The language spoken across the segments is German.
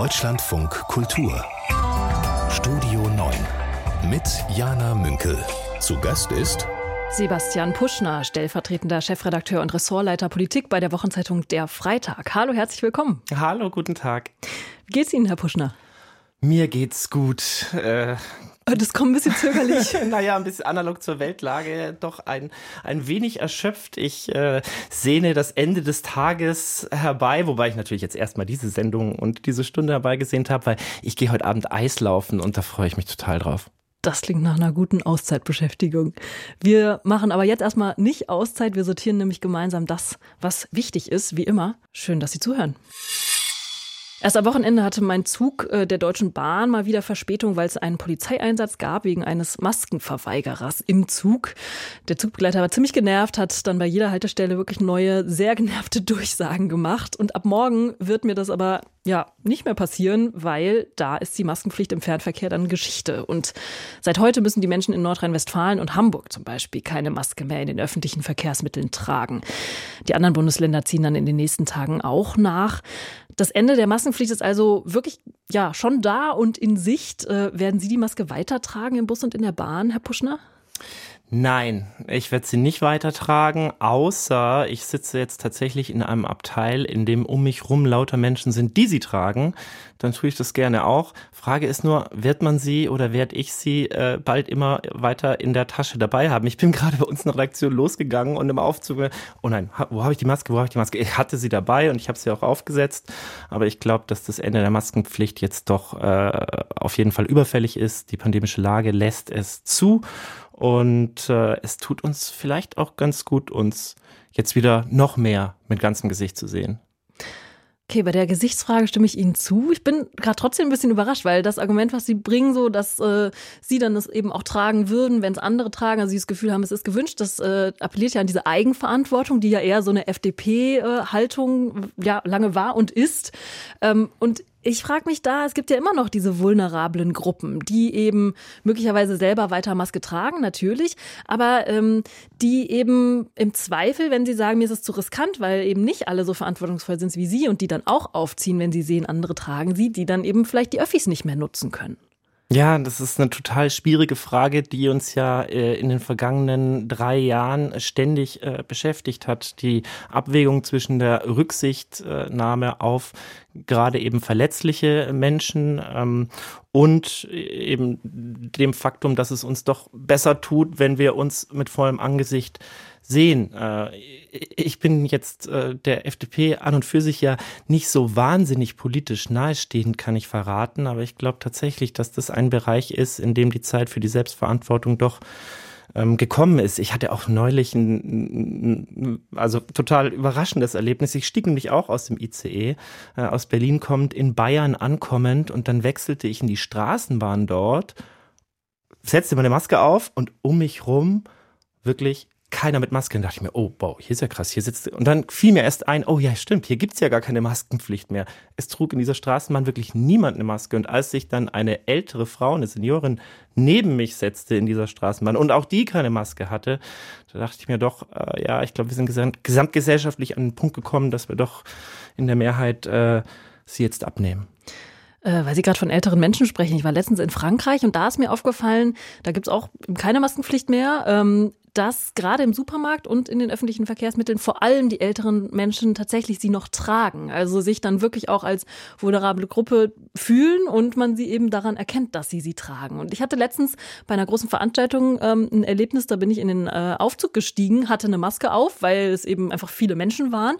Deutschlandfunk Kultur Studio 9 mit Jana Münkel. Zu Gast ist Sebastian Puschner, stellvertretender Chefredakteur und Ressortleiter Politik bei der Wochenzeitung Der Freitag. Hallo, herzlich willkommen. Hallo, guten Tag. Wie geht's Ihnen, Herr Puschner? Mir geht's gut. Äh, Oh, das kommt ein bisschen zögerlich. naja, ein bisschen analog zur Weltlage, doch ein, ein wenig erschöpft. Ich äh, sehne das Ende des Tages herbei, wobei ich natürlich jetzt erstmal diese Sendung und diese Stunde herbeigesehnt habe, weil ich gehe heute Abend Eislaufen und da freue ich mich total drauf. Das klingt nach einer guten Auszeitbeschäftigung. Wir machen aber jetzt erstmal nicht Auszeit, wir sortieren nämlich gemeinsam das, was wichtig ist, wie immer. Schön, dass Sie zuhören. Erst am Wochenende hatte mein Zug äh, der Deutschen Bahn mal wieder Verspätung, weil es einen Polizeieinsatz gab wegen eines Maskenverweigerers im Zug. Der Zugbegleiter war ziemlich genervt, hat dann bei jeder Haltestelle wirklich neue, sehr genervte Durchsagen gemacht. Und ab morgen wird mir das aber ja nicht mehr passieren, weil da ist die Maskenpflicht im Fernverkehr dann Geschichte. Und seit heute müssen die Menschen in Nordrhein-Westfalen und Hamburg zum Beispiel keine Maske mehr in den öffentlichen Verkehrsmitteln tragen. Die anderen Bundesländer ziehen dann in den nächsten Tagen auch nach. Das Ende der Maskenpflicht ist also wirklich ja schon da und in Sicht. Äh, werden Sie die Maske weitertragen im Bus und in der Bahn, Herr Puschner? Nein, ich werde sie nicht weitertragen, außer ich sitze jetzt tatsächlich in einem Abteil, in dem um mich rum lauter Menschen sind, die sie tragen. Dann tue ich das gerne auch. Frage ist nur, wird man sie oder werde ich sie äh, bald immer weiter in der Tasche dabei haben? Ich bin gerade bei uns in der Redaktion losgegangen und im Aufzug, oh nein, wo habe ich die Maske, wo habe ich die Maske? Ich hatte sie dabei und ich habe sie auch aufgesetzt, aber ich glaube, dass das Ende der Maskenpflicht jetzt doch äh, auf jeden Fall überfällig ist. Die pandemische Lage lässt es zu. Und äh, es tut uns vielleicht auch ganz gut, uns jetzt wieder noch mehr mit ganzem Gesicht zu sehen. Okay, bei der Gesichtsfrage stimme ich Ihnen zu. Ich bin gerade trotzdem ein bisschen überrascht, weil das Argument, was Sie bringen, so, dass äh, Sie dann das eben auch tragen würden, wenn es andere tragen, also Sie das Gefühl haben, es ist gewünscht, das äh, appelliert ja an diese Eigenverantwortung, die ja eher so eine FDP-Haltung äh, ja lange war und ist. Ähm, und ich frage mich da, es gibt ja immer noch diese vulnerablen Gruppen, die eben möglicherweise selber weiter Maske tragen, natürlich, aber ähm, die eben im Zweifel, wenn sie sagen, mir ist es zu riskant, weil eben nicht alle so verantwortungsvoll sind wie sie und die dann auch aufziehen, wenn sie sehen, andere tragen sie, die dann eben vielleicht die Öffis nicht mehr nutzen können. Ja, das ist eine total schwierige Frage, die uns ja äh, in den vergangenen drei Jahren ständig äh, beschäftigt hat. Die Abwägung zwischen der Rücksichtnahme auf gerade eben verletzliche Menschen ähm, und eben dem Faktum, dass es uns doch besser tut, wenn wir uns mit vollem Angesicht sehen. Äh, ich bin jetzt äh, der FDP an und für sich ja nicht so wahnsinnig politisch nahestehend, kann ich verraten, aber ich glaube tatsächlich, dass das ein Bereich ist, in dem die Zeit für die Selbstverantwortung doch ähm, gekommen ist. Ich hatte auch neulich ein, also total überraschendes Erlebnis. Ich stieg nämlich auch aus dem ICE, äh, aus Berlin kommt, in Bayern ankommend und dann wechselte ich in die Straßenbahn dort, setzte meine Maske auf und um mich rum wirklich keiner mit Maske. Und dachte ich mir, oh, wow, hier ist ja krass, hier sitzt. Und dann fiel mir erst ein, oh ja, stimmt, hier gibt's ja gar keine Maskenpflicht mehr. Es trug in dieser Straßenbahn wirklich niemand eine Maske. Und als sich dann eine ältere Frau, eine Seniorin, neben mich setzte in dieser Straßenbahn und auch die keine Maske hatte, da dachte ich mir doch, äh, ja, ich glaube, wir sind gesamt, gesamtgesellschaftlich an den Punkt gekommen, dass wir doch in der Mehrheit äh, sie jetzt abnehmen. Äh, weil Sie gerade von älteren Menschen sprechen. Ich war letztens in Frankreich und da ist mir aufgefallen, da gibt's auch keine Maskenpflicht mehr. Dass gerade im Supermarkt und in den öffentlichen Verkehrsmitteln vor allem die älteren Menschen tatsächlich sie noch tragen. Also sich dann wirklich auch als vulnerable Gruppe fühlen und man sie eben daran erkennt, dass sie sie tragen. Und ich hatte letztens bei einer großen Veranstaltung ähm, ein Erlebnis, da bin ich in den äh, Aufzug gestiegen, hatte eine Maske auf, weil es eben einfach viele Menschen waren.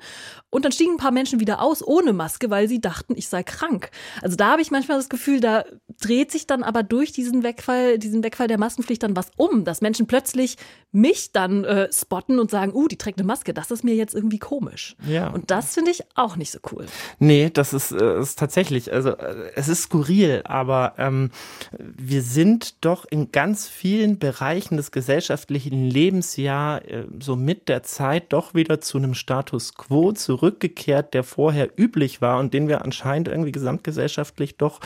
Und dann stiegen ein paar Menschen wieder aus ohne Maske, weil sie dachten, ich sei krank. Also da habe ich manchmal das Gefühl, da dreht sich dann aber durch diesen Wegfall, diesen Wegfall der Maskenpflicht dann was um, dass Menschen plötzlich mich dann äh, spotten und sagen, uh, die trägt eine Maske, das ist mir jetzt irgendwie komisch. Ja. Und das finde ich auch nicht so cool. Nee, das ist, äh, ist tatsächlich, also äh, es ist skurril, aber ähm, wir sind doch in ganz vielen Bereichen des gesellschaftlichen Lebens ja äh, so mit der Zeit doch wieder zu einem Status quo zurückgekehrt, der vorher üblich war und den wir anscheinend irgendwie gesamtgesellschaftlich doch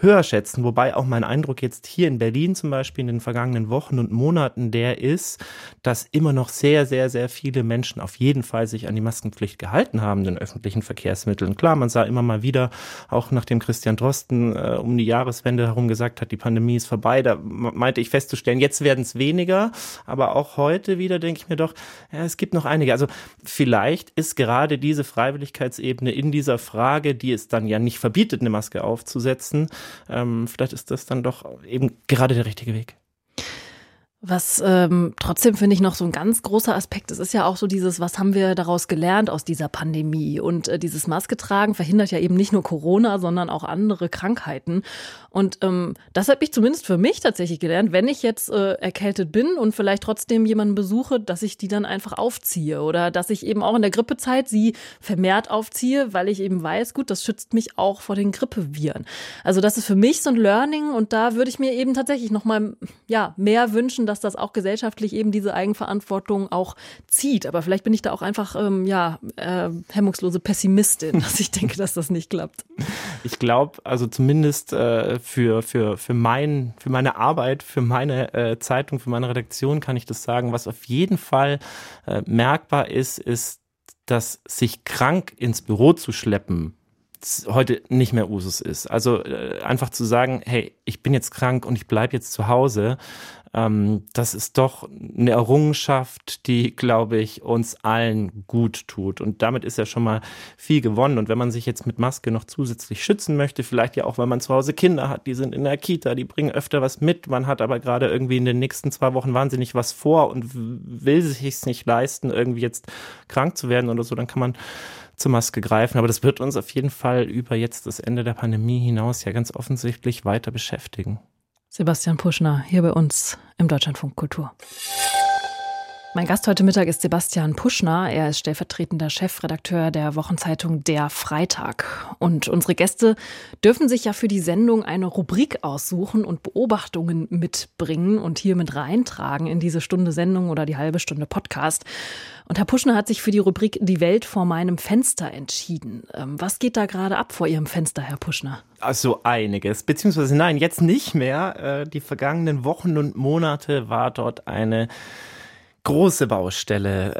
höher schätzen. Wobei auch mein Eindruck jetzt hier in Berlin zum Beispiel in den vergangenen Wochen und Monaten der ist, dass immer noch sehr, sehr, sehr viele Menschen auf jeden Fall sich an die Maskenpflicht gehalten haben, den öffentlichen Verkehrsmitteln. Klar, man sah immer mal wieder, auch nachdem Christian Drosten äh, um die Jahreswende herum gesagt hat, die Pandemie ist vorbei, da meinte ich festzustellen, jetzt werden es weniger, aber auch heute wieder denke ich mir doch, ja, es gibt noch einige. Also vielleicht ist gerade diese Freiwilligkeitsebene in dieser Frage, die es dann ja nicht verbietet, eine Maske aufzusetzen, ähm, vielleicht ist das dann doch eben gerade der richtige Weg. Was ähm, trotzdem finde ich noch so ein ganz großer Aspekt ist, ist ja auch so dieses, was haben wir daraus gelernt aus dieser Pandemie? Und äh, dieses Maske tragen verhindert ja eben nicht nur Corona, sondern auch andere Krankheiten. Und ähm, das habe ich zumindest für mich tatsächlich gelernt, wenn ich jetzt äh, erkältet bin und vielleicht trotzdem jemanden besuche, dass ich die dann einfach aufziehe oder dass ich eben auch in der Grippezeit sie vermehrt aufziehe, weil ich eben weiß, gut, das schützt mich auch vor den Grippeviren. Also das ist für mich so ein Learning und da würde ich mir eben tatsächlich noch mal ja mehr wünschen dass das auch gesellschaftlich eben diese Eigenverantwortung auch zieht. Aber vielleicht bin ich da auch einfach ähm, ja äh, hemmungslose Pessimistin, dass ich denke, dass das nicht klappt. Ich glaube, also zumindest äh, für, für, für, mein, für meine Arbeit, für meine äh, Zeitung, für meine Redaktion kann ich das sagen. Was auf jeden Fall äh, merkbar ist, ist, dass sich krank ins Büro zu schleppen, heute nicht mehr Usus ist. Also äh, einfach zu sagen, hey, ich bin jetzt krank und ich bleibe jetzt zu Hause, ähm, das ist doch eine Errungenschaft, die, glaube ich, uns allen gut tut. Und damit ist ja schon mal viel gewonnen. Und wenn man sich jetzt mit Maske noch zusätzlich schützen möchte, vielleicht ja auch, weil man zu Hause Kinder hat, die sind in der Kita, die bringen öfter was mit. Man hat aber gerade irgendwie in den nächsten zwei Wochen wahnsinnig was vor und will sich es nicht leisten, irgendwie jetzt krank zu werden oder so, dann kann man zur Maske greifen. Aber das wird uns auf jeden Fall über jetzt das Ende der Pandemie hinaus ja ganz offensichtlich weiter beschäftigen. Sebastian Puschner hier bei uns im Deutschlandfunk Kultur. Mein Gast heute Mittag ist Sebastian Puschner. Er ist stellvertretender Chefredakteur der Wochenzeitung Der Freitag. Und unsere Gäste dürfen sich ja für die Sendung eine Rubrik aussuchen und Beobachtungen mitbringen und hier mit reintragen in diese Stunde Sendung oder die halbe Stunde Podcast. Und Herr Puschner hat sich für die Rubrik Die Welt vor meinem Fenster entschieden. Ähm, was geht da gerade ab vor Ihrem Fenster, Herr Puschner? Also einiges, beziehungsweise nein, jetzt nicht mehr. Äh, die vergangenen Wochen und Monate war dort eine große Baustelle,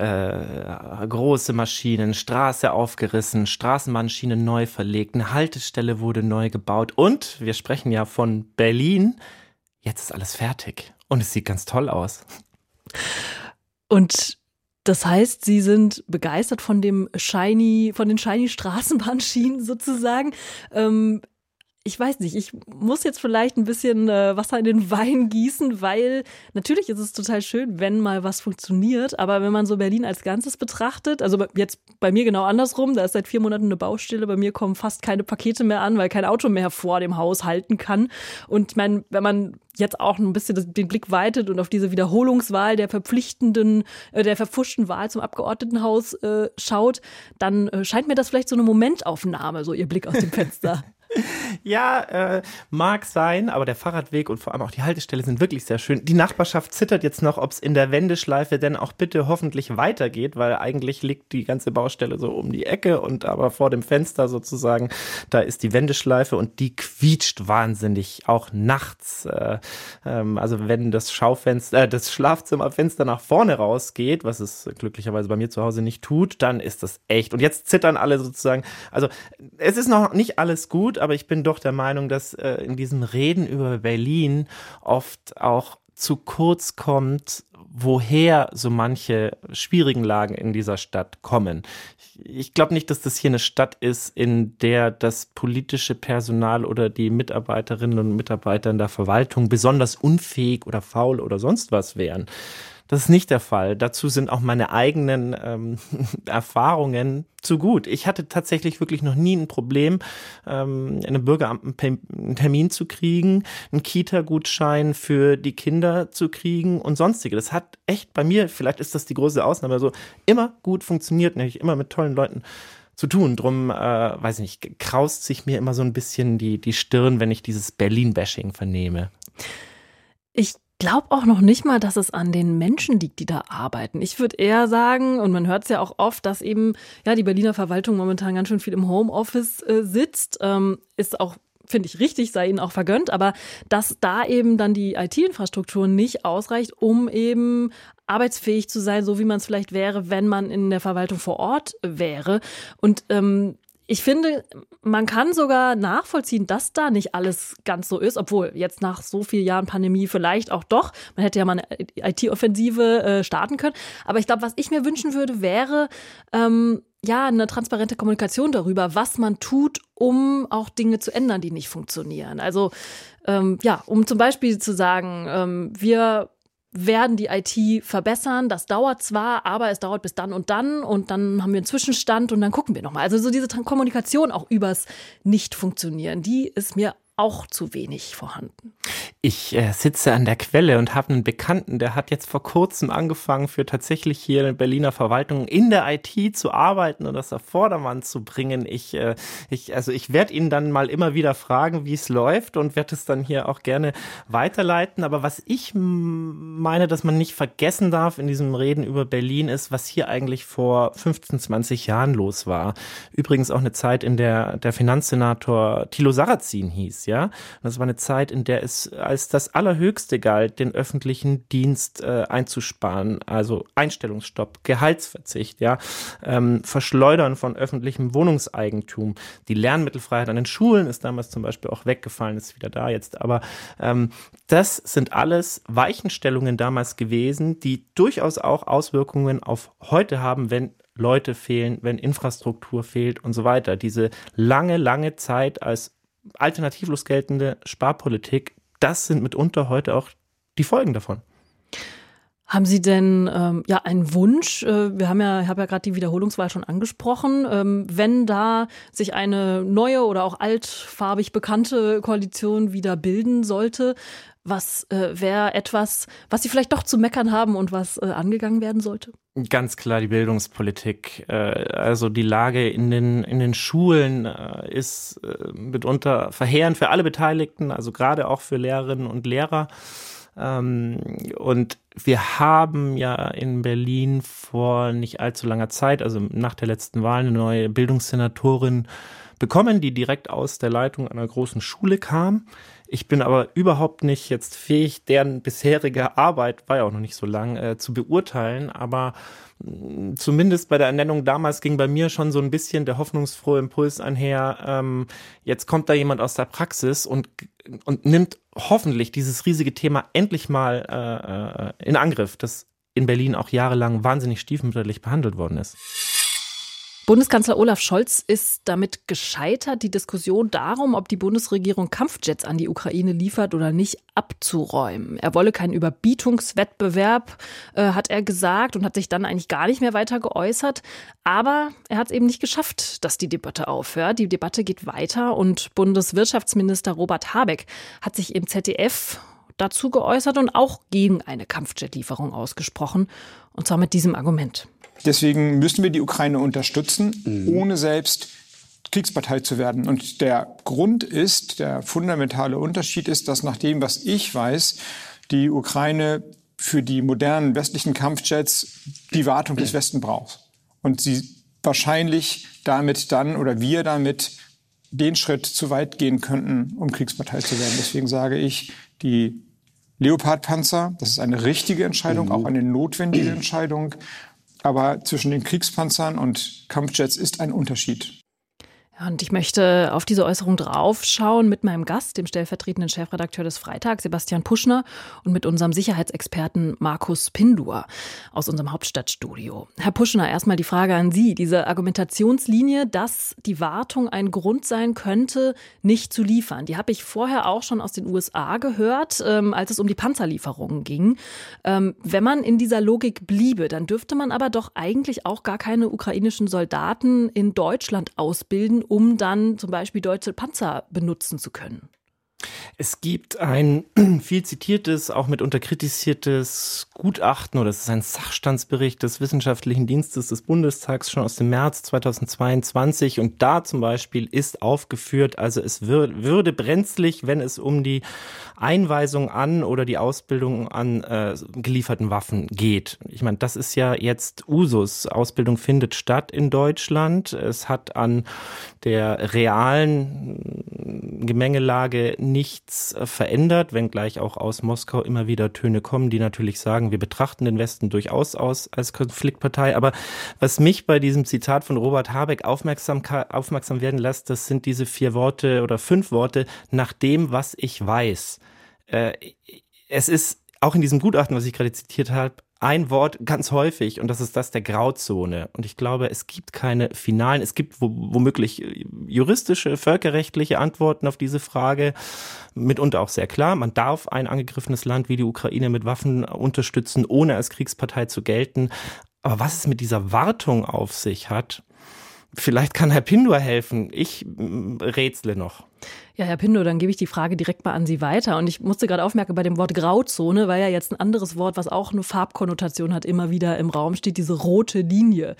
äh, große Maschinen, Straße aufgerissen, Straßenbahnschienen neu verlegt, eine Haltestelle wurde neu gebaut und wir sprechen ja von Berlin. Jetzt ist alles fertig und es sieht ganz toll aus. Und das heißt, Sie sind begeistert von dem shiny, von den shiny Straßenbahnschienen sozusagen. Ähm, ich weiß nicht, ich muss jetzt vielleicht ein bisschen äh, Wasser in den Wein gießen, weil natürlich ist es total schön, wenn mal was funktioniert, aber wenn man so Berlin als Ganzes betrachtet, also jetzt bei mir genau andersrum, da ist seit vier Monaten eine Baustelle, bei mir kommen fast keine Pakete mehr an, weil kein Auto mehr vor dem Haus halten kann. Und ich meine, wenn man jetzt auch ein bisschen den Blick weitet und auf diese Wiederholungswahl der verpflichtenden, äh, der verfuschten Wahl zum Abgeordnetenhaus äh, schaut, dann äh, scheint mir das vielleicht so eine Momentaufnahme, so ihr Blick aus dem Fenster. ja, äh, mag sein, aber der Fahrradweg und vor allem auch die Haltestelle sind wirklich sehr schön. Die Nachbarschaft zittert jetzt noch, ob es in der Wendeschleife denn auch bitte hoffentlich weitergeht, weil eigentlich liegt die ganze Baustelle so um die Ecke und aber vor dem Fenster sozusagen, da ist die Wendeschleife und die quietscht wahnsinnig, auch nachts. Äh, ähm, also wenn das Schaufenster, äh, das Schlafzimmerfenster nach vorne rausgeht, was es glücklicherweise bei mir zu Hause nicht tut, dann ist das echt. Und jetzt zittern alle sozusagen. Also es ist noch nicht alles gut, aber ich bin doch der Meinung, dass äh, in diesen Reden über Berlin oft auch zu kurz kommt, woher so manche schwierigen Lagen in dieser Stadt kommen. Ich, glaube nicht, dass das hier eine Stadt ist, in der das politische Personal oder die Mitarbeiterinnen und Mitarbeiter in der Verwaltung besonders unfähig oder faul oder sonst was wären. Das ist nicht der Fall. Dazu sind auch meine eigenen ähm, Erfahrungen zu gut. Ich hatte tatsächlich wirklich noch nie ein Problem, ähm, einen Termin zu kriegen, einen Kita-Gutschein für die Kinder zu kriegen und sonstige. Das hat echt bei mir, vielleicht ist das die große Ausnahme, so immer gut funktioniert, nämlich immer mit tollen Leuten zu tun. Drum, äh, weiß ich nicht, kraust sich mir immer so ein bisschen die, die Stirn, wenn ich dieses Berlin-Bashing vernehme. Ich glaube auch noch nicht mal, dass es an den Menschen liegt, die da arbeiten. Ich würde eher sagen, und man hört es ja auch oft, dass eben ja die Berliner Verwaltung momentan ganz schön viel im Homeoffice äh, sitzt, ähm, ist auch finde ich richtig, sei ihnen auch vergönnt, aber dass da eben dann die IT-Infrastruktur nicht ausreicht, um eben arbeitsfähig zu sein, so wie man es vielleicht wäre, wenn man in der Verwaltung vor Ort wäre. Und ähm, ich finde, man kann sogar nachvollziehen, dass da nicht alles ganz so ist, obwohl jetzt nach so vielen Jahren Pandemie vielleicht auch doch. Man hätte ja mal eine IT-Offensive äh, starten können. Aber ich glaube, was ich mir wünschen würde, wäre ähm, ja eine transparente Kommunikation darüber, was man tut, um auch Dinge zu ändern, die nicht funktionieren. Also ähm, ja, um zum Beispiel zu sagen, ähm, wir werden die IT verbessern. Das dauert zwar, aber es dauert bis dann und dann und dann haben wir einen Zwischenstand und dann gucken wir nochmal. Also so diese Kommunikation auch übers Nicht-Funktionieren, die ist mir auch zu wenig vorhanden. Ich äh, sitze an der Quelle und habe einen Bekannten, der hat jetzt vor kurzem angefangen, für tatsächlich hier in Berliner Verwaltung in der IT zu arbeiten und das auf Vordermann zu bringen. Ich, äh, ich, also ich werde ihn dann mal immer wieder fragen, wie es läuft und werde es dann hier auch gerne weiterleiten. Aber was ich meine, dass man nicht vergessen darf in diesem Reden über Berlin ist, was hier eigentlich vor 15, 20 Jahren los war. Übrigens auch eine Zeit, in der der Finanzsenator Thilo Sarrazin hieß ja. Das war eine Zeit, in der es als das Allerhöchste galt, den öffentlichen Dienst äh, einzusparen. Also Einstellungsstopp, Gehaltsverzicht, ja, ähm, Verschleudern von öffentlichem Wohnungseigentum. Die Lernmittelfreiheit an den Schulen ist damals zum Beispiel auch weggefallen, ist wieder da jetzt. Aber ähm, das sind alles Weichenstellungen damals gewesen, die durchaus auch Auswirkungen auf heute haben, wenn Leute fehlen, wenn Infrastruktur fehlt und so weiter. Diese lange, lange Zeit als alternativlos geltende Sparpolitik, das sind mitunter heute auch die Folgen davon. Haben Sie denn ähm, ja einen Wunsch? Äh, wir haben ja, ich habe ja gerade die Wiederholungswahl schon angesprochen. Ähm, wenn da sich eine neue oder auch altfarbig bekannte Koalition wieder bilden sollte, was äh, wäre etwas, was Sie vielleicht doch zu meckern haben und was äh, angegangen werden sollte? Ganz klar die Bildungspolitik. Äh, also die Lage in den, in den Schulen äh, ist äh, mitunter verheerend für alle Beteiligten, also gerade auch für Lehrerinnen und Lehrer. Ähm, und wir haben ja in Berlin vor nicht allzu langer Zeit, also nach der letzten Wahl, eine neue Bildungssenatorin bekommen, die direkt aus der Leitung einer großen Schule kam. Ich bin aber überhaupt nicht jetzt fähig, deren bisherige Arbeit, war ja auch noch nicht so lang, äh, zu beurteilen. Aber mm, zumindest bei der Ernennung damals ging bei mir schon so ein bisschen der hoffnungsfrohe Impuls einher. Ähm, jetzt kommt da jemand aus der Praxis und, und nimmt hoffentlich dieses riesige Thema endlich mal äh, äh in Angriff, das in Berlin auch jahrelang wahnsinnig stiefmütterlich behandelt worden ist. Bundeskanzler Olaf Scholz ist damit gescheitert, die Diskussion darum, ob die Bundesregierung Kampfjets an die Ukraine liefert oder nicht, abzuräumen. Er wolle keinen Überbietungswettbewerb, äh, hat er gesagt und hat sich dann eigentlich gar nicht mehr weiter geäußert. Aber er hat es eben nicht geschafft, dass die Debatte aufhört. Die Debatte geht weiter und Bundeswirtschaftsminister Robert Habeck hat sich im ZDF dazu geäußert und auch gegen eine Kampfjetlieferung ausgesprochen. Und zwar mit diesem Argument. Deswegen müssen wir die Ukraine unterstützen, mhm. ohne selbst Kriegspartei zu werden. Und der Grund ist, der fundamentale Unterschied ist, dass nach dem, was ich weiß, die Ukraine für die modernen westlichen Kampfjets die Wartung des Westen braucht. Und sie wahrscheinlich damit dann oder wir damit den Schritt zu weit gehen könnten, um Kriegspartei zu werden. Deswegen sage ich, die Leopardpanzer, das ist eine richtige Entscheidung, mhm. auch eine notwendige Entscheidung. Aber zwischen den Kriegspanzern und Kampfjets ist ein Unterschied. Und ich möchte auf diese Äußerung draufschauen mit meinem Gast, dem stellvertretenden Chefredakteur des Freitags, Sebastian Puschner, und mit unserem Sicherheitsexperten Markus Pindur aus unserem Hauptstadtstudio. Herr Puschner, erstmal die Frage an Sie. Diese Argumentationslinie, dass die Wartung ein Grund sein könnte, nicht zu liefern, die habe ich vorher auch schon aus den USA gehört, ähm, als es um die Panzerlieferungen ging. Ähm, wenn man in dieser Logik bliebe, dann dürfte man aber doch eigentlich auch gar keine ukrainischen Soldaten in Deutschland ausbilden, um dann zum Beispiel deutsche Panzer benutzen zu können? Es gibt ein viel zitiertes, auch mitunter kritisiertes Gutachten oder es ist ein Sachstandsbericht des Wissenschaftlichen Dienstes des Bundestags schon aus dem März 2022 und da zum Beispiel ist aufgeführt, also es würde brenzlig, wenn es um die Einweisung an oder die Ausbildung an äh, gelieferten Waffen geht. Ich meine, das ist ja jetzt Usus. Ausbildung findet statt in Deutschland. Es hat an der realen Gemengelage nichts äh, verändert, wenngleich auch aus Moskau immer wieder Töne kommen, die natürlich sagen, wir betrachten den Westen durchaus aus als Konfliktpartei. Aber was mich bei diesem Zitat von Robert Habeck aufmerksam, aufmerksam werden lässt, das sind diese vier Worte oder fünf Worte, nach dem, was ich weiß. Äh, es ist auch in diesem Gutachten, was ich gerade zitiert habe, ein Wort ganz häufig und das ist das der Grauzone. Und ich glaube, es gibt keine finalen, es gibt womöglich juristische, völkerrechtliche Antworten auf diese Frage. Mitunter auch sehr klar, man darf ein angegriffenes Land wie die Ukraine mit Waffen unterstützen, ohne als Kriegspartei zu gelten. Aber was es mit dieser Wartung auf sich hat, Vielleicht kann Herr Pindor helfen. Ich mm, rätsle noch. Ja, Herr Pindor, dann gebe ich die Frage direkt mal an Sie weiter. Und ich musste gerade aufmerken bei dem Wort Grauzone, weil ja jetzt ein anderes Wort, was auch eine Farbkonnotation hat, immer wieder im Raum steht, diese rote Linie.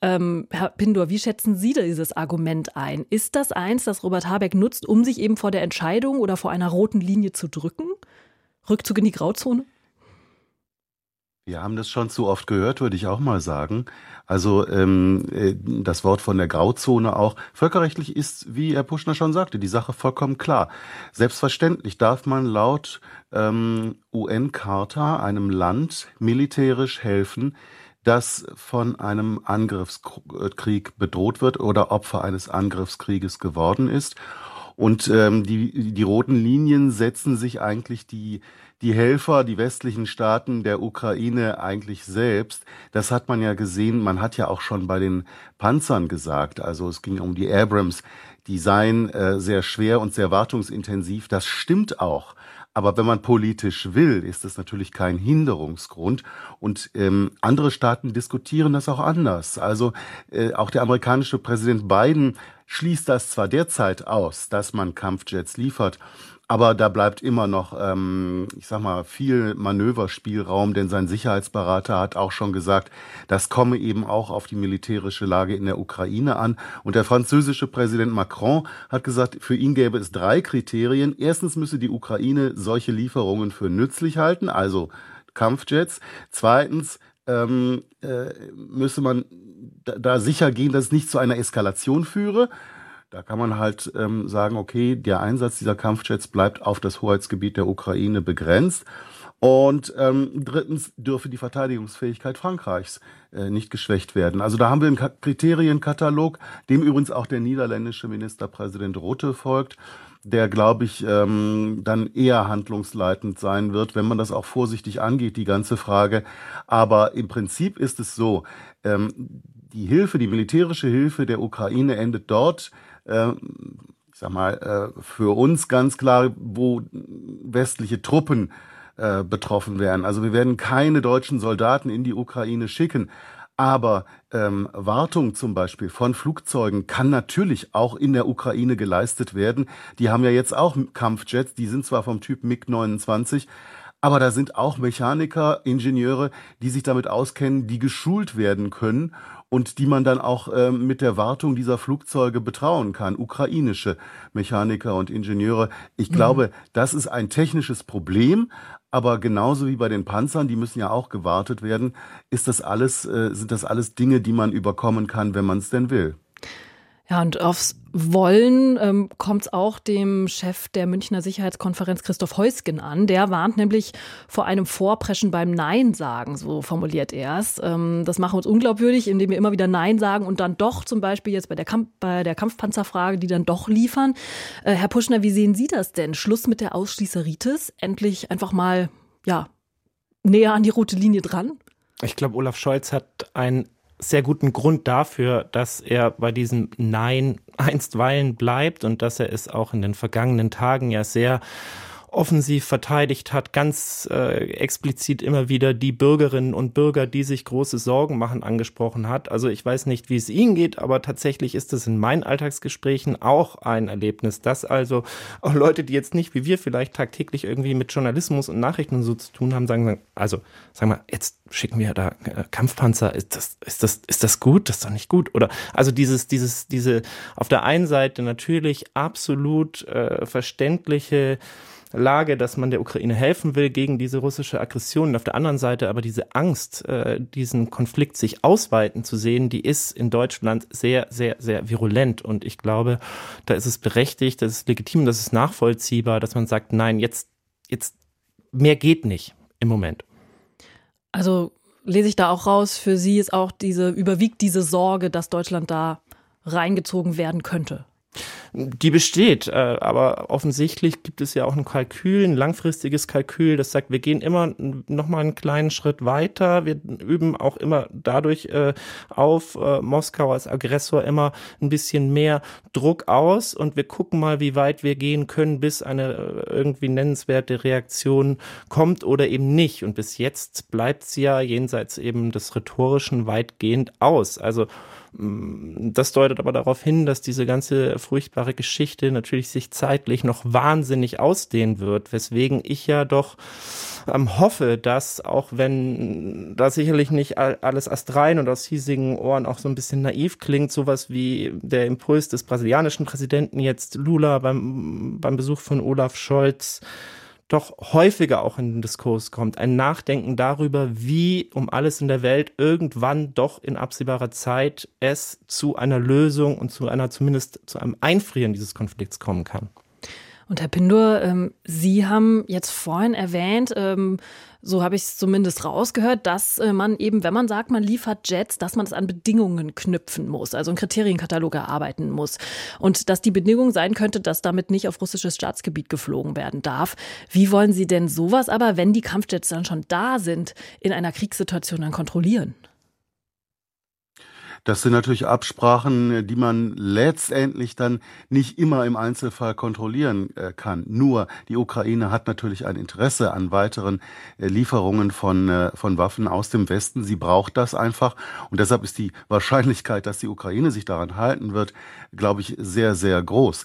Ähm, Herr Pindor, wie schätzen Sie dieses Argument ein? Ist das eins, das Robert Habeck nutzt, um sich eben vor der Entscheidung oder vor einer roten Linie zu drücken? Rückzug in die Grauzone? Wir haben das schon zu oft gehört, würde ich auch mal sagen. Also ähm, äh, das Wort von der Grauzone auch. Völkerrechtlich ist, wie Herr Puschner schon sagte, die Sache vollkommen klar. Selbstverständlich darf man laut ähm, UN-Charta einem Land militärisch helfen, das von einem Angriffskrieg bedroht wird oder Opfer eines Angriffskrieges geworden ist. Und ähm, die, die roten Linien setzen sich eigentlich die die Helfer, die westlichen Staaten der Ukraine eigentlich selbst. Das hat man ja gesehen. Man hat ja auch schon bei den Panzern gesagt. Also es ging um die Abrams. Die seien äh, sehr schwer und sehr wartungsintensiv. Das stimmt auch. Aber wenn man politisch will, ist das natürlich kein Hinderungsgrund. Und ähm, andere Staaten diskutieren das auch anders. Also äh, auch der amerikanische Präsident Biden schließt das zwar derzeit aus, dass man Kampfjets liefert, aber da bleibt immer noch, ähm, ich sag mal, viel Manöverspielraum, denn sein Sicherheitsberater hat auch schon gesagt, das komme eben auch auf die militärische Lage in der Ukraine an. Und der französische Präsident Macron hat gesagt, für ihn gäbe es drei Kriterien. Erstens müsse die Ukraine solche Lieferungen für nützlich halten, also Kampfjets. Zweitens ähm, äh, müsse man da, da sicher gehen, dass es nicht zu einer Eskalation führe. Da kann man halt ähm, sagen, okay, der Einsatz dieser Kampfjets bleibt auf das Hoheitsgebiet der Ukraine begrenzt. Und ähm, drittens dürfe die Verteidigungsfähigkeit Frankreichs äh, nicht geschwächt werden. Also da haben wir einen Kriterienkatalog, dem übrigens auch der niederländische Ministerpräsident Rutte folgt, der, glaube ich, ähm, dann eher handlungsleitend sein wird, wenn man das auch vorsichtig angeht, die ganze Frage. Aber im Prinzip ist es so, ähm, die Hilfe, die militärische Hilfe der Ukraine endet dort, äh, ich sag mal, äh, für uns ganz klar, wo westliche Truppen äh, betroffen wären. Also wir werden keine deutschen Soldaten in die Ukraine schicken. Aber ähm, Wartung zum Beispiel von Flugzeugen kann natürlich auch in der Ukraine geleistet werden. Die haben ja jetzt auch Kampfjets, die sind zwar vom Typ MiG-29, aber da sind auch Mechaniker, Ingenieure, die sich damit auskennen, die geschult werden können und die man dann auch ähm, mit der Wartung dieser Flugzeuge betrauen kann. Ukrainische Mechaniker und Ingenieure. Ich mhm. glaube, das ist ein technisches Problem, aber genauso wie bei den Panzern, die müssen ja auch gewartet werden, ist das alles, äh, sind das alles Dinge, die man überkommen kann, wenn man es denn will. Ja, und aufs Wollen ähm, kommt es auch dem Chef der Münchner Sicherheitskonferenz Christoph Heusgen an. Der warnt nämlich vor einem Vorpreschen beim Nein sagen, so formuliert er es. Ähm, das macht uns unglaubwürdig, indem wir immer wieder Nein sagen und dann doch zum Beispiel jetzt bei der, Kamp bei der Kampfpanzerfrage, die dann doch liefern. Äh, Herr Puschner, wie sehen Sie das denn? Schluss mit der Ausschließeritis? Endlich einfach mal, ja, näher an die rote Linie dran? Ich glaube, Olaf Scholz hat ein sehr guten Grund dafür, dass er bei diesem Nein einstweilen bleibt und dass er es auch in den vergangenen Tagen ja sehr offensiv verteidigt hat, ganz äh, explizit immer wieder die Bürgerinnen und Bürger, die sich große Sorgen machen, angesprochen hat. Also ich weiß nicht, wie es Ihnen geht, aber tatsächlich ist es in meinen Alltagsgesprächen auch ein Erlebnis, dass also auch Leute, die jetzt nicht wie wir vielleicht tagtäglich irgendwie mit Journalismus und Nachrichten und so zu tun haben, sagen, also sagen wir, jetzt schicken wir da äh, Kampfpanzer, ist das, ist das, ist das gut? Das ist doch nicht gut. Oder also dieses, dieses, diese auf der einen Seite natürlich absolut äh, verständliche Lage, dass man der Ukraine helfen will gegen diese russische Aggression und auf der anderen Seite aber diese Angst, äh, diesen Konflikt sich ausweiten zu sehen, die ist in Deutschland sehr, sehr, sehr virulent und ich glaube, da ist es berechtigt, das ist legitim, das ist nachvollziehbar, dass man sagt, nein, jetzt, jetzt mehr geht nicht im Moment. Also lese ich da auch raus, für Sie ist auch diese, überwiegt diese Sorge, dass Deutschland da reingezogen werden könnte. Die besteht, äh, aber offensichtlich gibt es ja auch ein Kalkül, ein langfristiges Kalkül, das sagt, wir gehen immer noch mal einen kleinen Schritt weiter. Wir üben auch immer dadurch äh, auf äh, Moskau als Aggressor immer ein bisschen mehr Druck aus und wir gucken mal, wie weit wir gehen können, bis eine irgendwie nennenswerte Reaktion kommt oder eben nicht. Und bis jetzt bleibt sie ja jenseits eben des Rhetorischen weitgehend aus. Also das deutet aber darauf hin, dass diese ganze furchtbare Geschichte natürlich sich zeitlich noch wahnsinnig ausdehnen wird, weswegen ich ja doch ähm, hoffe, dass auch wenn da sicherlich nicht alles astrein und aus hiesigen Ohren auch so ein bisschen naiv klingt, sowas wie der Impuls des brasilianischen Präsidenten jetzt Lula beim, beim Besuch von Olaf Scholz doch häufiger auch in den Diskurs kommt. Ein Nachdenken darüber, wie um alles in der Welt irgendwann doch in absehbarer Zeit es zu einer Lösung und zu einer zumindest zu einem Einfrieren dieses Konflikts kommen kann. Und Herr Pindur, ähm, Sie haben jetzt vorhin erwähnt, ähm, so habe ich es zumindest rausgehört, dass äh, man eben, wenn man sagt, man liefert Jets, dass man es an Bedingungen knüpfen muss, also einen Kriterienkatalog erarbeiten muss. Und dass die Bedingung sein könnte, dass damit nicht auf russisches Staatsgebiet geflogen werden darf. Wie wollen Sie denn sowas aber, wenn die Kampfjets dann schon da sind, in einer Kriegssituation dann kontrollieren? Das sind natürlich Absprachen, die man letztendlich dann nicht immer im Einzelfall kontrollieren äh, kann. Nur die Ukraine hat natürlich ein Interesse an weiteren äh, Lieferungen von, äh, von Waffen aus dem Westen. Sie braucht das einfach. Und deshalb ist die Wahrscheinlichkeit, dass die Ukraine sich daran halten wird, glaube ich, sehr, sehr groß.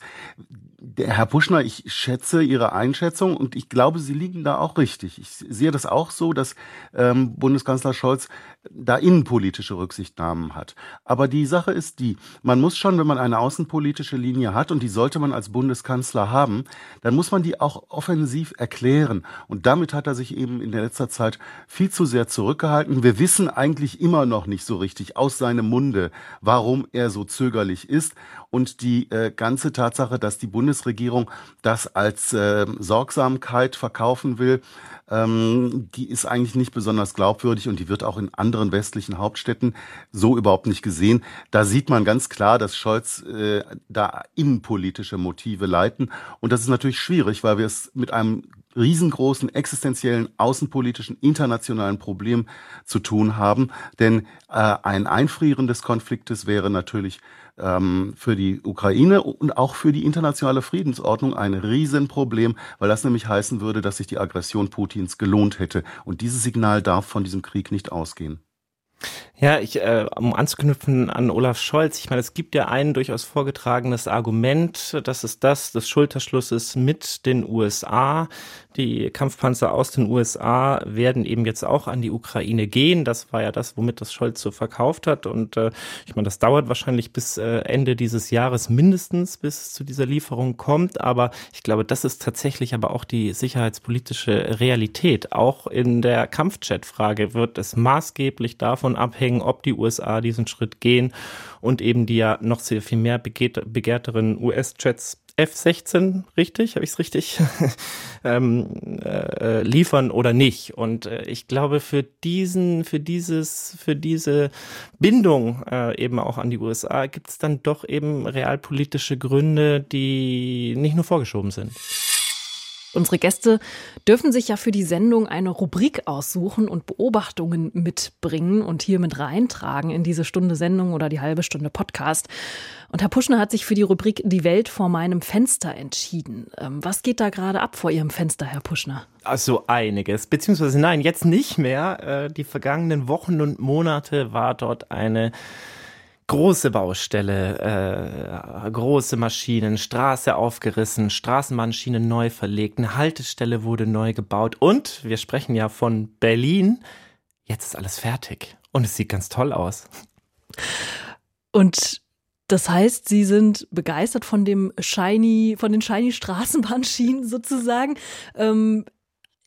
Herr Puschner, ich schätze Ihre Einschätzung und ich glaube, Sie liegen da auch richtig. Ich sehe das auch so, dass ähm, Bundeskanzler Scholz da innenpolitische Rücksichtnahmen hat. Aber die Sache ist die, man muss schon, wenn man eine außenpolitische Linie hat, und die sollte man als Bundeskanzler haben, dann muss man die auch offensiv erklären. Und damit hat er sich eben in der letzter Zeit viel zu sehr zurückgehalten. Wir wissen eigentlich immer noch nicht so richtig aus seinem Munde, warum er so zögerlich ist. Und die äh, ganze Tatsache, dass die Bundesregierung das als äh, Sorgsamkeit verkaufen will, ähm, die ist eigentlich nicht besonders glaubwürdig und die wird auch in anderen westlichen Hauptstädten so überhaupt nicht gesehen. Da sieht man ganz klar, dass Scholz äh, da innenpolitische Motive leiten. Und das ist natürlich schwierig, weil wir es mit einem riesengroßen existenziellen außenpolitischen internationalen Problem zu tun haben. Denn äh, ein Einfrieren des Konfliktes wäre natürlich ähm, für die Ukraine und auch für die internationale Friedensordnung ein Riesenproblem, weil das nämlich heißen würde, dass sich die Aggression Putins gelohnt hätte. Und dieses Signal darf von diesem Krieg nicht ausgehen. Ja, ich, äh, um anzuknüpfen an Olaf Scholz, ich meine, es gibt ja ein durchaus vorgetragenes Argument, das ist das des Schulterschlusses mit den USA. Die Kampfpanzer aus den USA werden eben jetzt auch an die Ukraine gehen. Das war ja das, womit das Scholz so verkauft hat. Und äh, ich meine, das dauert wahrscheinlich bis äh, Ende dieses Jahres mindestens, bis es zu dieser Lieferung kommt. Aber ich glaube, das ist tatsächlich aber auch die sicherheitspolitische Realität. Auch in der Kampfjet-Frage wird es maßgeblich davon abhängen, ob die USA diesen Schritt gehen und eben die ja noch sehr viel mehr begehrteren US-Jets F-16, richtig, habe ich es richtig, ähm, äh, liefern oder nicht. Und äh, ich glaube, für diesen, für dieses, für diese Bindung äh, eben auch an die USA gibt es dann doch eben realpolitische Gründe, die nicht nur vorgeschoben sind. Unsere Gäste dürfen sich ja für die Sendung eine Rubrik aussuchen und Beobachtungen mitbringen und hier mit reintragen in diese Stunde Sendung oder die halbe Stunde Podcast. Und Herr Puschner hat sich für die Rubrik Die Welt vor meinem Fenster entschieden. Ähm, was geht da gerade ab vor Ihrem Fenster, Herr Puschner? Also einiges, beziehungsweise nein, jetzt nicht mehr. Äh, die vergangenen Wochen und Monate war dort eine große Baustelle, äh, große Maschinen, Straße aufgerissen, Straßenbahnschienen neu verlegt, eine Haltestelle wurde neu gebaut und wir sprechen ja von Berlin. Jetzt ist alles fertig und es sieht ganz toll aus. Und Das heißt, Sie sind begeistert von dem shiny, von den shiny Straßenbahnschienen sozusagen. Ähm,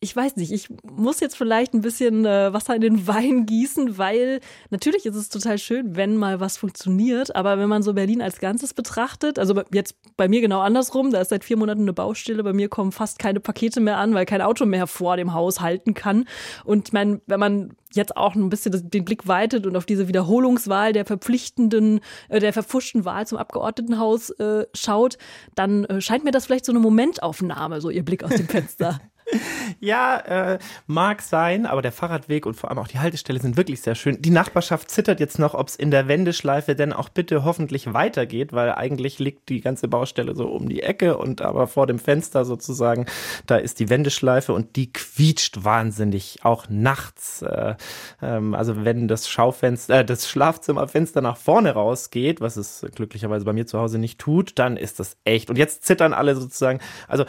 ich weiß nicht, ich muss jetzt vielleicht ein bisschen äh, Wasser in den Wein gießen, weil natürlich ist es total schön, wenn mal was funktioniert, aber wenn man so Berlin als Ganzes betrachtet, also jetzt bei mir genau andersrum, da ist seit vier Monaten eine Baustelle, bei mir kommen fast keine Pakete mehr an, weil kein Auto mehr vor dem Haus halten kann. Und ich meine, wenn man jetzt auch ein bisschen den Blick weitet und auf diese Wiederholungswahl der verpflichtenden, äh, der verfuschten Wahl zum Abgeordnetenhaus äh, schaut, dann äh, scheint mir das vielleicht so eine Momentaufnahme, so ihr Blick aus dem Fenster. ja, äh, mag sein, aber der Fahrradweg und vor allem auch die Haltestelle sind wirklich sehr schön. Die Nachbarschaft zittert jetzt noch, ob es in der Wendeschleife denn auch bitte hoffentlich weitergeht, weil eigentlich liegt die ganze Baustelle so um die Ecke und aber vor dem Fenster sozusagen, da ist die Wendeschleife und die quietscht wahnsinnig, auch nachts. Äh, ähm, also wenn das Schaufenster, äh, das Schlafzimmerfenster nach vorne rausgeht, was es glücklicherweise bei mir zu Hause nicht tut, dann ist das echt. Und jetzt zittern alle sozusagen. Also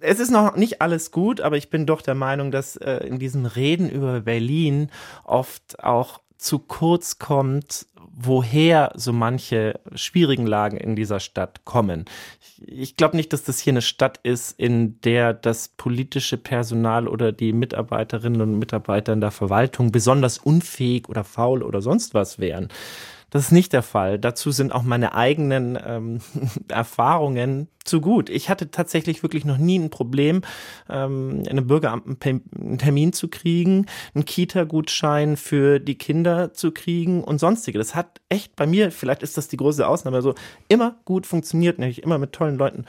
es ist noch nicht alles gut, aber ich bin doch der Meinung, dass äh, in diesen Reden über Berlin oft auch zu kurz kommt, woher so manche schwierigen Lagen in dieser Stadt kommen. Ich glaube nicht, dass das hier eine Stadt ist, in der das politische Personal oder die Mitarbeiterinnen und Mitarbeiter in der Verwaltung besonders unfähig oder faul oder sonst was wären. Das ist nicht der Fall. Dazu sind auch meine eigenen ähm, Erfahrungen zu gut. Ich hatte tatsächlich wirklich noch nie ein Problem, ähm, in einem Bürgeramt einen Termin zu kriegen, einen Kita-Gutschein für die Kinder zu kriegen und sonstige. Das hat echt bei mir, vielleicht ist das die große Ausnahme, so immer gut funktioniert, nämlich immer mit tollen Leuten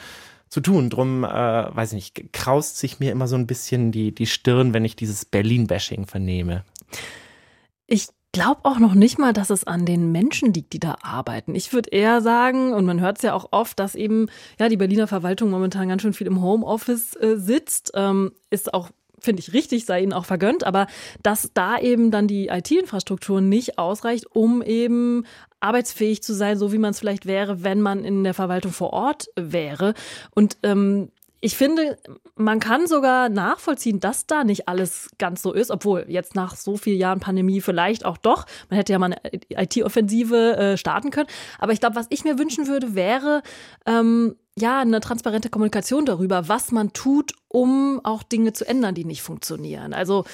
zu tun. Drum, äh, weiß ich nicht, kraust sich mir immer so ein bisschen die, die Stirn, wenn ich dieses Berlin-Bashing vernehme. Ich glaube auch noch nicht mal, dass es an den Menschen liegt, die da arbeiten. Ich würde eher sagen, und man hört es ja auch oft, dass eben ja die Berliner Verwaltung momentan ganz schön viel im Homeoffice äh, sitzt, ähm, ist auch finde ich richtig, sei ihnen auch vergönnt, aber dass da eben dann die IT-Infrastruktur nicht ausreicht, um eben arbeitsfähig zu sein, so wie man es vielleicht wäre, wenn man in der Verwaltung vor Ort wäre. Und ähm, ich finde, man kann sogar nachvollziehen, dass da nicht alles ganz so ist, obwohl jetzt nach so vielen Jahren Pandemie vielleicht auch doch. Man hätte ja mal eine IT-Offensive äh, starten können. Aber ich glaube, was ich mir wünschen würde, wäre ähm, ja eine transparente Kommunikation darüber, was man tut, um auch Dinge zu ändern, die nicht funktionieren. Also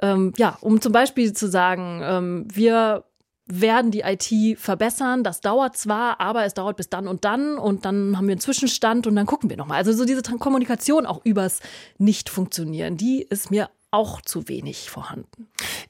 ähm, ja, um zum Beispiel zu sagen, ähm, wir werden die IT verbessern. Das dauert zwar, aber es dauert bis dann und dann und dann haben wir einen Zwischenstand und dann gucken wir nochmal. Also so diese Kommunikation auch übers Nicht-Funktionieren, die ist mir auch zu wenig vorhanden.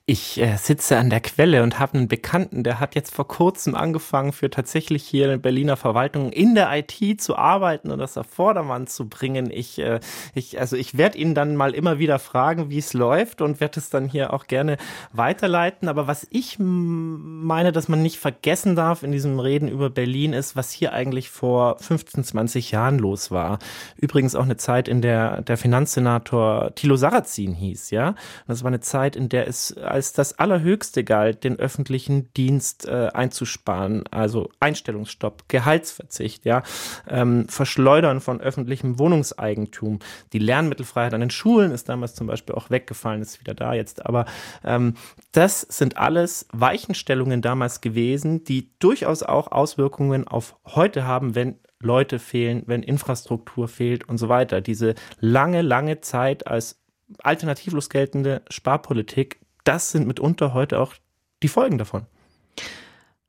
Ich äh, sitze an der Quelle und habe einen Bekannten, der hat jetzt vor kurzem angefangen, für tatsächlich hier in Berliner Verwaltung in der IT zu arbeiten und das auf Vordermann zu bringen. Ich, äh, ich, also ich werde ihn dann mal immer wieder fragen, wie es läuft und werde es dann hier auch gerne weiterleiten. Aber was ich meine, dass man nicht vergessen darf in diesem Reden über Berlin ist, was hier eigentlich vor 15, 20 Jahren los war. Übrigens auch eine Zeit, in der der Finanzsenator Thilo Sarrazin hieß, ja. Das war eine Zeit, in der es als das Allerhöchste galt, den öffentlichen Dienst äh, einzusparen, also Einstellungsstopp, Gehaltsverzicht, ja, ähm, Verschleudern von öffentlichem Wohnungseigentum. Die Lernmittelfreiheit an den Schulen ist damals zum Beispiel auch weggefallen, ist wieder da jetzt. Aber ähm, das sind alles Weichenstellungen damals gewesen, die durchaus auch Auswirkungen auf heute haben, wenn Leute fehlen, wenn Infrastruktur fehlt und so weiter. Diese lange, lange Zeit als alternativlos geltende Sparpolitik, das sind mitunter heute auch die Folgen davon.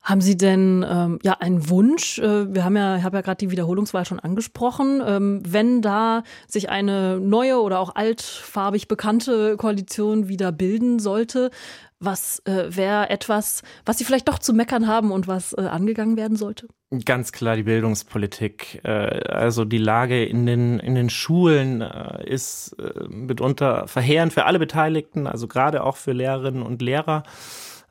Haben Sie denn ähm, ja einen Wunsch? Äh, wir haben ja, ich habe ja gerade die Wiederholungswahl schon angesprochen. Ähm, wenn da sich eine neue oder auch altfarbig bekannte Koalition wieder bilden sollte, was äh, wäre etwas, was Sie vielleicht doch zu meckern haben und was äh, angegangen werden sollte? Ganz klar die Bildungspolitik. Äh, also die Lage in den, in den Schulen äh, ist äh, mitunter verheerend für alle Beteiligten, also gerade auch für Lehrerinnen und Lehrer.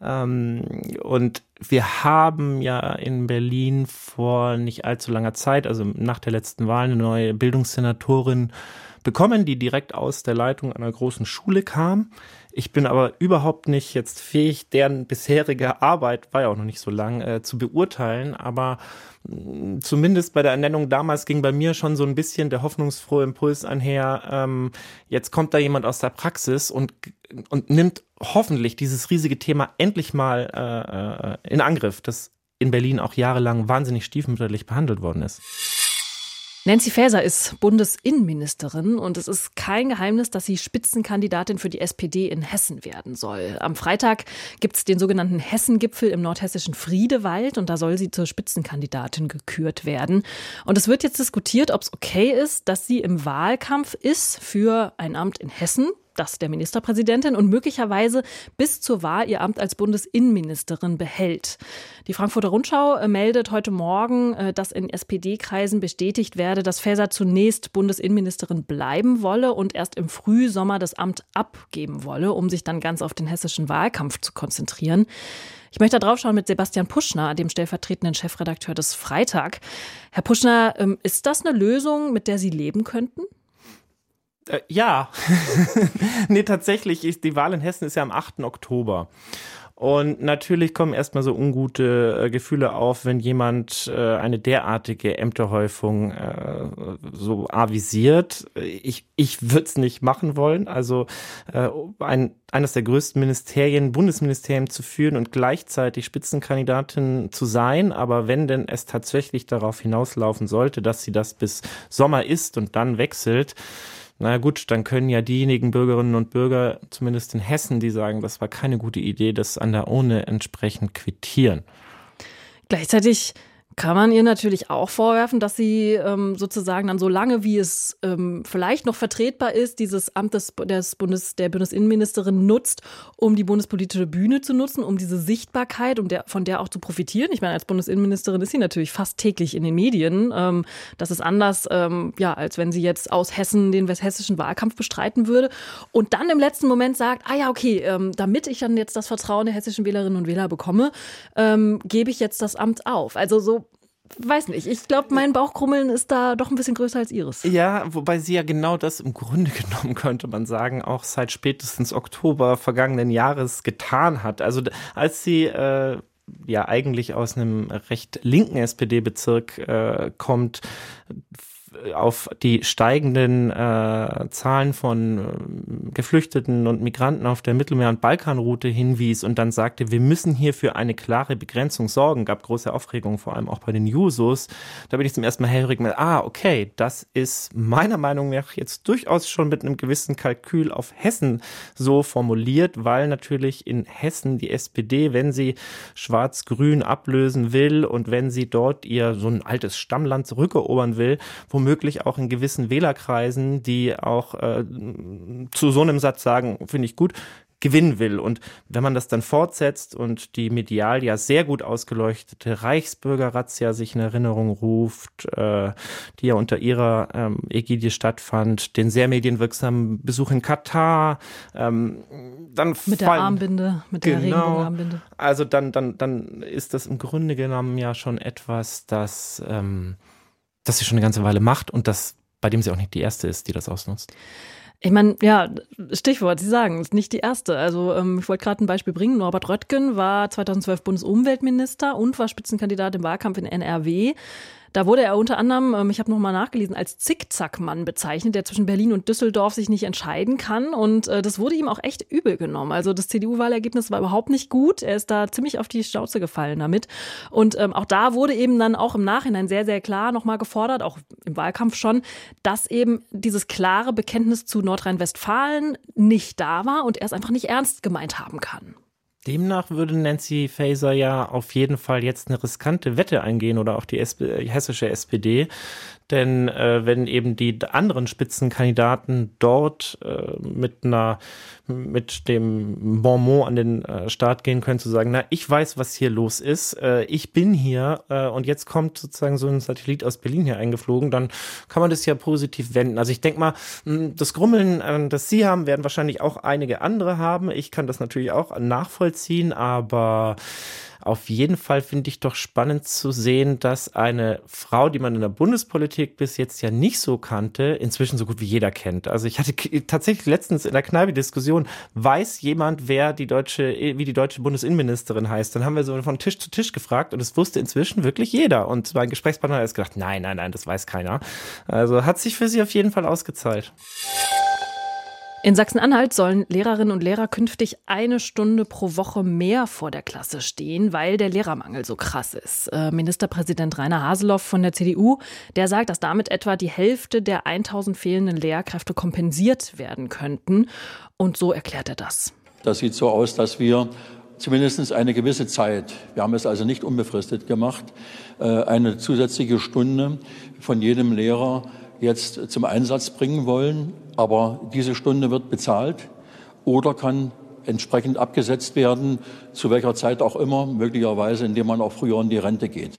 Ähm, und wir haben ja in Berlin vor nicht allzu langer Zeit, also nach der letzten Wahl, eine neue Bildungssenatorin bekommen, die direkt aus der Leitung einer großen Schule kam. Ich bin aber überhaupt nicht jetzt fähig, deren bisherige Arbeit, war ja auch noch nicht so lang, äh, zu beurteilen. Aber mm, zumindest bei der Ernennung damals ging bei mir schon so ein bisschen der hoffnungsfrohe Impuls einher. Ähm, jetzt kommt da jemand aus der Praxis und, und nimmt hoffentlich dieses riesige Thema endlich mal äh, äh in Angriff. Das in Berlin auch jahrelang wahnsinnig stiefmütterlich behandelt worden ist. Nancy Faeser ist Bundesinnenministerin und es ist kein Geheimnis, dass sie Spitzenkandidatin für die SPD in Hessen werden soll. Am Freitag gibt es den sogenannten Hessengipfel im nordhessischen Friedewald und da soll sie zur Spitzenkandidatin gekürt werden. Und es wird jetzt diskutiert, ob es okay ist, dass sie im Wahlkampf ist für ein Amt in Hessen das der Ministerpräsidentin und möglicherweise bis zur Wahl ihr Amt als Bundesinnenministerin behält. Die Frankfurter Rundschau äh, meldet heute Morgen, äh, dass in SPD-Kreisen bestätigt werde, dass Faeser zunächst Bundesinnenministerin bleiben wolle und erst im Frühsommer das Amt abgeben wolle, um sich dann ganz auf den hessischen Wahlkampf zu konzentrieren. Ich möchte da drauf schauen mit Sebastian Puschner, dem stellvertretenden Chefredakteur des Freitag. Herr Puschner, ähm, ist das eine Lösung, mit der Sie leben könnten? Äh, ja, nee, tatsächlich ist die Wahl in Hessen ist ja am 8. Oktober. Und natürlich kommen erstmal so ungute äh, Gefühle auf, wenn jemand äh, eine derartige Ämterhäufung äh, so avisiert. Ich, ich würde es nicht machen wollen. Also äh, ein, eines der größten Ministerien, Bundesministerien zu führen und gleichzeitig Spitzenkandidatin zu sein. Aber wenn denn es tatsächlich darauf hinauslaufen sollte, dass sie das bis Sommer ist und dann wechselt, na gut, dann können ja diejenigen Bürgerinnen und Bürger, zumindest in Hessen, die sagen, das war keine gute Idee, das an der Urne entsprechend quittieren. Gleichzeitig kann man ihr natürlich auch vorwerfen, dass sie ähm, sozusagen dann so lange, wie es ähm, vielleicht noch vertretbar ist, dieses Amt des, des Bundes, der Bundesinnenministerin nutzt, um die bundespolitische Bühne zu nutzen, um diese Sichtbarkeit, um der, von der auch zu profitieren. Ich meine, als Bundesinnenministerin ist sie natürlich fast täglich in den Medien. Ähm, das ist anders, ähm, ja, als wenn sie jetzt aus Hessen den westhessischen Wahlkampf bestreiten würde und dann im letzten Moment sagt, ah ja, okay, ähm, damit ich dann jetzt das Vertrauen der hessischen Wählerinnen und Wähler bekomme, ähm, gebe ich jetzt das Amt auf. Also so weiß nicht. Ich glaube, mein Bauchkrummeln ist da doch ein bisschen größer als ihres. Ja, wobei sie ja genau das im Grunde genommen, könnte man sagen, auch seit spätestens Oktober vergangenen Jahres getan hat. Also als sie äh, ja eigentlich aus einem recht linken SPD-Bezirk äh, kommt, auf die steigenden äh, Zahlen von äh, Geflüchteten und Migranten auf der Mittelmeer- und Balkanroute hinwies und dann sagte, wir müssen hier für eine klare Begrenzung sorgen, gab große Aufregung, vor allem auch bei den Jusos. Da bin ich zum ersten Mal hellhörig mit, ah, okay, das ist meiner Meinung nach jetzt durchaus schon mit einem gewissen Kalkül auf Hessen so formuliert, weil natürlich in Hessen die SPD, wenn sie Schwarz-Grün ablösen will und wenn sie dort ihr so ein altes Stammland zurückerobern will, womöglich womöglich auch in gewissen Wählerkreisen, die auch äh, zu so einem Satz sagen, finde ich gut, gewinnen will. Und wenn man das dann fortsetzt und die medial ja sehr gut ausgeleuchtete Reichsbürgerrazzia sich in Erinnerung ruft, äh, die ja unter ihrer ähm, Ägidie stattfand, den sehr medienwirksamen Besuch in Katar, ähm, dann mit der Armbinde, mit der genau. Also dann, dann, dann ist das im Grunde genommen ja schon etwas, das ähm, das sie schon eine ganze Weile macht und das, bei dem sie auch nicht die erste ist, die das ausnutzt. Ich meine, ja, Stichwort, Sie sagen, ist nicht die erste. Also ähm, ich wollte gerade ein Beispiel bringen. Norbert Röttgen war 2012 Bundesumweltminister und war Spitzenkandidat im Wahlkampf in NRW. Da wurde er unter anderem, ähm, ich habe nochmal nachgelesen, als Zickzackmann bezeichnet, der zwischen Berlin und Düsseldorf sich nicht entscheiden kann. Und äh, das wurde ihm auch echt übel genommen. Also das CDU-Wahlergebnis war überhaupt nicht gut. Er ist da ziemlich auf die Schnauze gefallen damit. Und ähm, auch da wurde eben dann auch im Nachhinein sehr, sehr klar nochmal gefordert, auch im Wahlkampf schon, dass eben dieses klare Bekenntnis zu Nordrhein-Westfalen nicht da war und er es einfach nicht ernst gemeint haben kann. Demnach würde Nancy Faeser ja auf jeden Fall jetzt eine riskante Wette eingehen oder auch die SP hessische SPD, denn äh, wenn eben die anderen Spitzenkandidaten dort äh, mit einer mit dem Bonmot an den äh, Start gehen können, zu sagen, na, ich weiß, was hier los ist, äh, ich bin hier äh, und jetzt kommt sozusagen so ein Satellit aus Berlin hier eingeflogen, dann kann man das ja positiv wenden. Also ich denke mal, das Grummeln, äh, das Sie haben, werden wahrscheinlich auch einige andere haben. Ich kann das natürlich auch nachvollziehen, aber auf jeden Fall finde ich doch spannend zu sehen, dass eine Frau, die man in der Bundespolitik bis jetzt ja nicht so kannte, inzwischen so gut wie jeder kennt. Also ich hatte tatsächlich letztens in der Kneipe-Diskussion, weiß jemand, wer die deutsche, eh, wie die deutsche Bundesinnenministerin heißt? Dann haben wir so von Tisch zu Tisch gefragt und es wusste inzwischen wirklich jeder. Und mein Gesprächspartner hat erst gedacht, nein, nein, nein, das weiß keiner. Also hat sich für sie auf jeden Fall ausgezahlt. In Sachsen-Anhalt sollen Lehrerinnen und Lehrer künftig eine Stunde pro Woche mehr vor der Klasse stehen, weil der Lehrermangel so krass ist. Äh, Ministerpräsident Rainer Haseloff von der CDU, der sagt, dass damit etwa die Hälfte der 1000 fehlenden Lehrkräfte kompensiert werden könnten. Und so erklärt er das. Das sieht so aus, dass wir zumindest eine gewisse Zeit, wir haben es also nicht unbefristet gemacht, äh, eine zusätzliche Stunde von jedem Lehrer jetzt zum Einsatz bringen wollen. Aber diese Stunde wird bezahlt oder kann entsprechend abgesetzt werden, zu welcher Zeit auch immer, möglicherweise indem man auch früher in die Rente geht.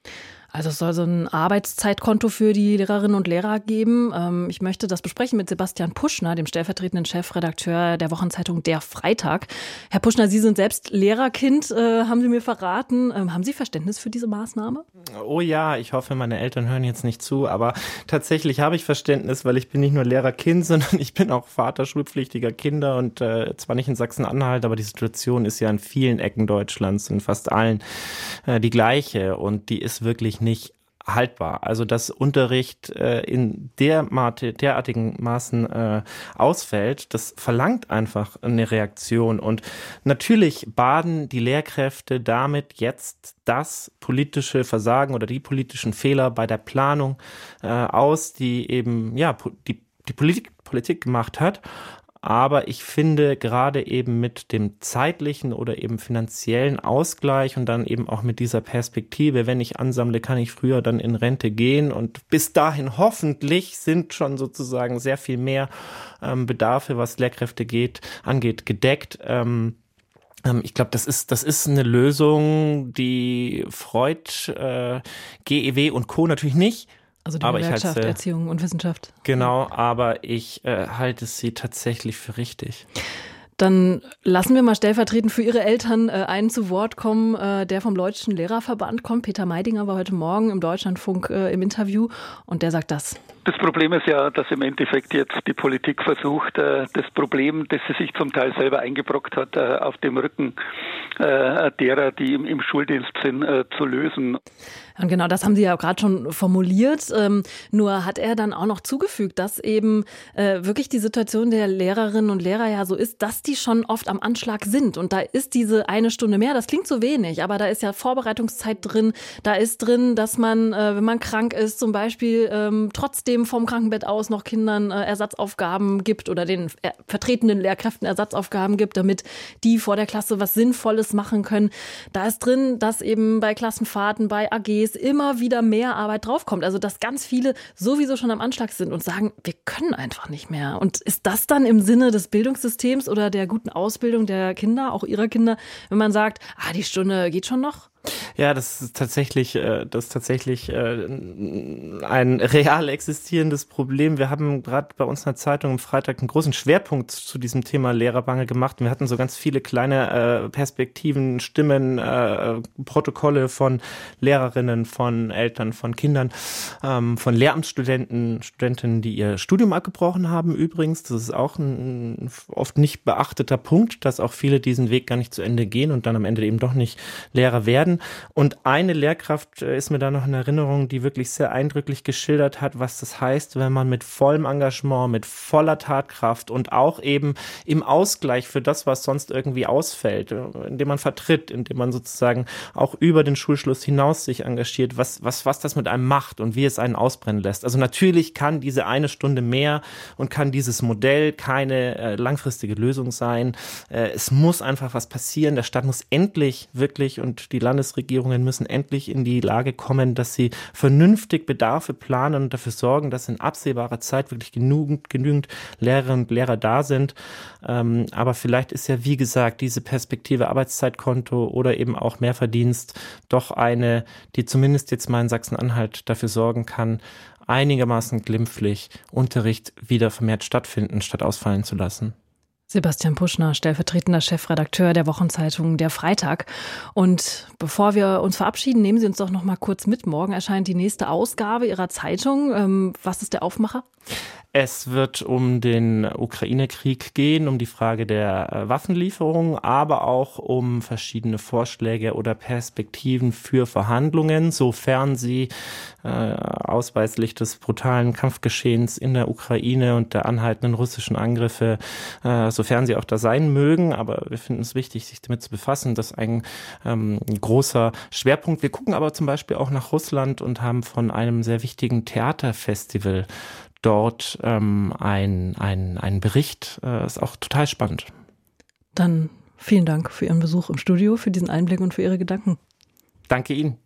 Also es soll so ein Arbeitszeitkonto für die Lehrerinnen und Lehrer geben. Ähm, ich möchte das besprechen mit Sebastian Puschner, dem stellvertretenden Chefredakteur der Wochenzeitung Der Freitag. Herr Puschner, Sie sind selbst Lehrerkind, äh, haben Sie mir verraten. Ähm, haben Sie Verständnis für diese Maßnahme? Oh ja, ich hoffe, meine Eltern hören jetzt nicht zu, aber tatsächlich habe ich Verständnis, weil ich bin nicht nur Lehrerkind, sondern ich bin auch Vater schulpflichtiger Kinder und äh, zwar nicht in Sachsen-Anhalt, aber die Situation ist ja in vielen Ecken Deutschlands, in fast allen äh, die gleiche und die ist wirklich nicht haltbar. Also dass Unterricht äh, in der Mate, derartigen Maßen äh, ausfällt, das verlangt einfach eine Reaktion. Und natürlich baden die Lehrkräfte damit jetzt das politische Versagen oder die politischen Fehler bei der Planung äh, aus, die eben ja die die Politik, Politik gemacht hat. Aber ich finde gerade eben mit dem zeitlichen oder eben finanziellen Ausgleich und dann eben auch mit dieser Perspektive, wenn ich ansammle, kann ich früher dann in Rente gehen und bis dahin hoffentlich sind schon sozusagen sehr viel mehr ähm, Bedarfe, was Lehrkräfte geht, angeht, gedeckt. Ähm, ähm ich glaube, das ist, das ist eine Lösung, die Freud, äh, GEW und Co. natürlich nicht also die aber Gewerkschaft halte, Erziehung und Wissenschaft. Genau, aber ich äh, halte sie tatsächlich für richtig. Dann lassen wir mal stellvertretend für Ihre Eltern äh, einen zu Wort kommen, äh, der vom Deutschen Lehrerverband kommt. Peter Meidinger war heute Morgen im Deutschlandfunk äh, im Interview und der sagt das. Das Problem ist ja, dass im Endeffekt jetzt die Politik versucht, äh, das Problem, das sie sich zum Teil selber eingebrockt hat, äh, auf dem Rücken äh, derer, die im Schuldienst sind, zu lösen. Und genau das haben Sie ja gerade schon formuliert. Ähm, nur hat er dann auch noch zugefügt, dass eben wirklich die Situation der Lehrerinnen und Lehrer ja so ist, dass die schon oft am Anschlag sind. Und da ist diese eine Stunde mehr, das klingt so wenig, aber da ist ja Vorbereitungszeit drin. Da ist drin, dass man, wenn man krank ist, zum Beispiel ähm, trotzdem trotzdem vom Krankenbett aus noch Kindern äh, Ersatzaufgaben gibt oder den äh, vertretenen Lehrkräften Ersatzaufgaben gibt, damit die vor der Klasse was Sinnvolles machen können. Da ist drin, dass eben bei Klassenfahrten, bei AGs immer wieder mehr Arbeit draufkommt. Also dass ganz viele sowieso schon am Anschlag sind und sagen, wir können einfach nicht mehr. Und ist das dann im Sinne des Bildungssystems oder der guten Ausbildung der Kinder, auch ihrer Kinder, wenn man sagt, ah, die Stunde geht schon noch? Ja, das ist tatsächlich, äh, das ist tatsächlich äh, ein real existierendes Problem. Wir haben gerade bei uns in der Zeitung am Freitag einen großen Schwerpunkt zu diesem Thema Lehrermangel gemacht. Wir hatten so ganz viele kleine äh, Perspektiven, Stimmen, Protokolle von Lehrerinnen, von Eltern, von Kindern, ähm, von Lehramtsstudenten, Studentinnen, die ihr Studium abgebrochen haben übrigens. Das ist auch ein oft nicht beachteter Punkt, dass auch viele diesen Weg gar nicht zu Ende gehen und dann am Ende eben doch nicht Lehrer werden. Und eine Lehrkraft äh, ist mir da noch in Erinnerung, die wirklich sehr eindrücklich geschildert hat, was das heißt, wenn man mit vollem Engagement, mit voller Tatkraft und auch eben im Ausgleich für das, was sonst irgendwie ausfällt, äh, indem man vertritt, indem man sozusagen auch über den Schulschluss hinaus sich engagiert, was, was, was das mit einem macht und wie es einen ausbrennen lässt. Also natürlich kann diese eine Stunde mehr und kann dieses Modell keine äh, langfristige Lösung sein. Äh, es muss einfach was passieren. Der Staat muss endlich wirklich und die Landes Landesregierungen müssen endlich in die Lage kommen, dass sie vernünftig Bedarfe planen und dafür sorgen, dass in absehbarer Zeit wirklich genügend, genügend Lehrerinnen und Lehrer da sind. Ähm, aber vielleicht ist ja, wie gesagt, diese Perspektive Arbeitszeitkonto oder eben auch Mehrverdienst doch eine, die zumindest jetzt mal in Sachsen-Anhalt dafür sorgen kann, einigermaßen glimpflich Unterricht wieder vermehrt stattfinden, statt ausfallen zu lassen. Sebastian Puschner, stellvertretender Chefredakteur der Wochenzeitung Der Freitag. Und bevor wir uns verabschieden, nehmen Sie uns doch noch mal kurz mit. Morgen erscheint die nächste Ausgabe Ihrer Zeitung. Ähm, was ist der Aufmacher? Es wird um den Ukraine-Krieg gehen, um die Frage der äh, Waffenlieferung, aber auch um verschiedene Vorschläge oder Perspektiven für Verhandlungen, sofern sie äh, ausweislich des brutalen Kampfgeschehens in der Ukraine und der anhaltenden russischen Angriffe, äh, sofern sie auch da sein mögen. Aber wir finden es wichtig, sich damit zu befassen. Das ist ein ähm, großer Schwerpunkt. Wir gucken aber zum Beispiel auch nach Russland und haben von einem sehr wichtigen Theaterfestival dort ähm, ein, ein, ein Bericht. Äh, ist auch total spannend. Dann vielen Dank für Ihren Besuch im Studio, für diesen Einblick und für Ihre Gedanken. Danke Ihnen.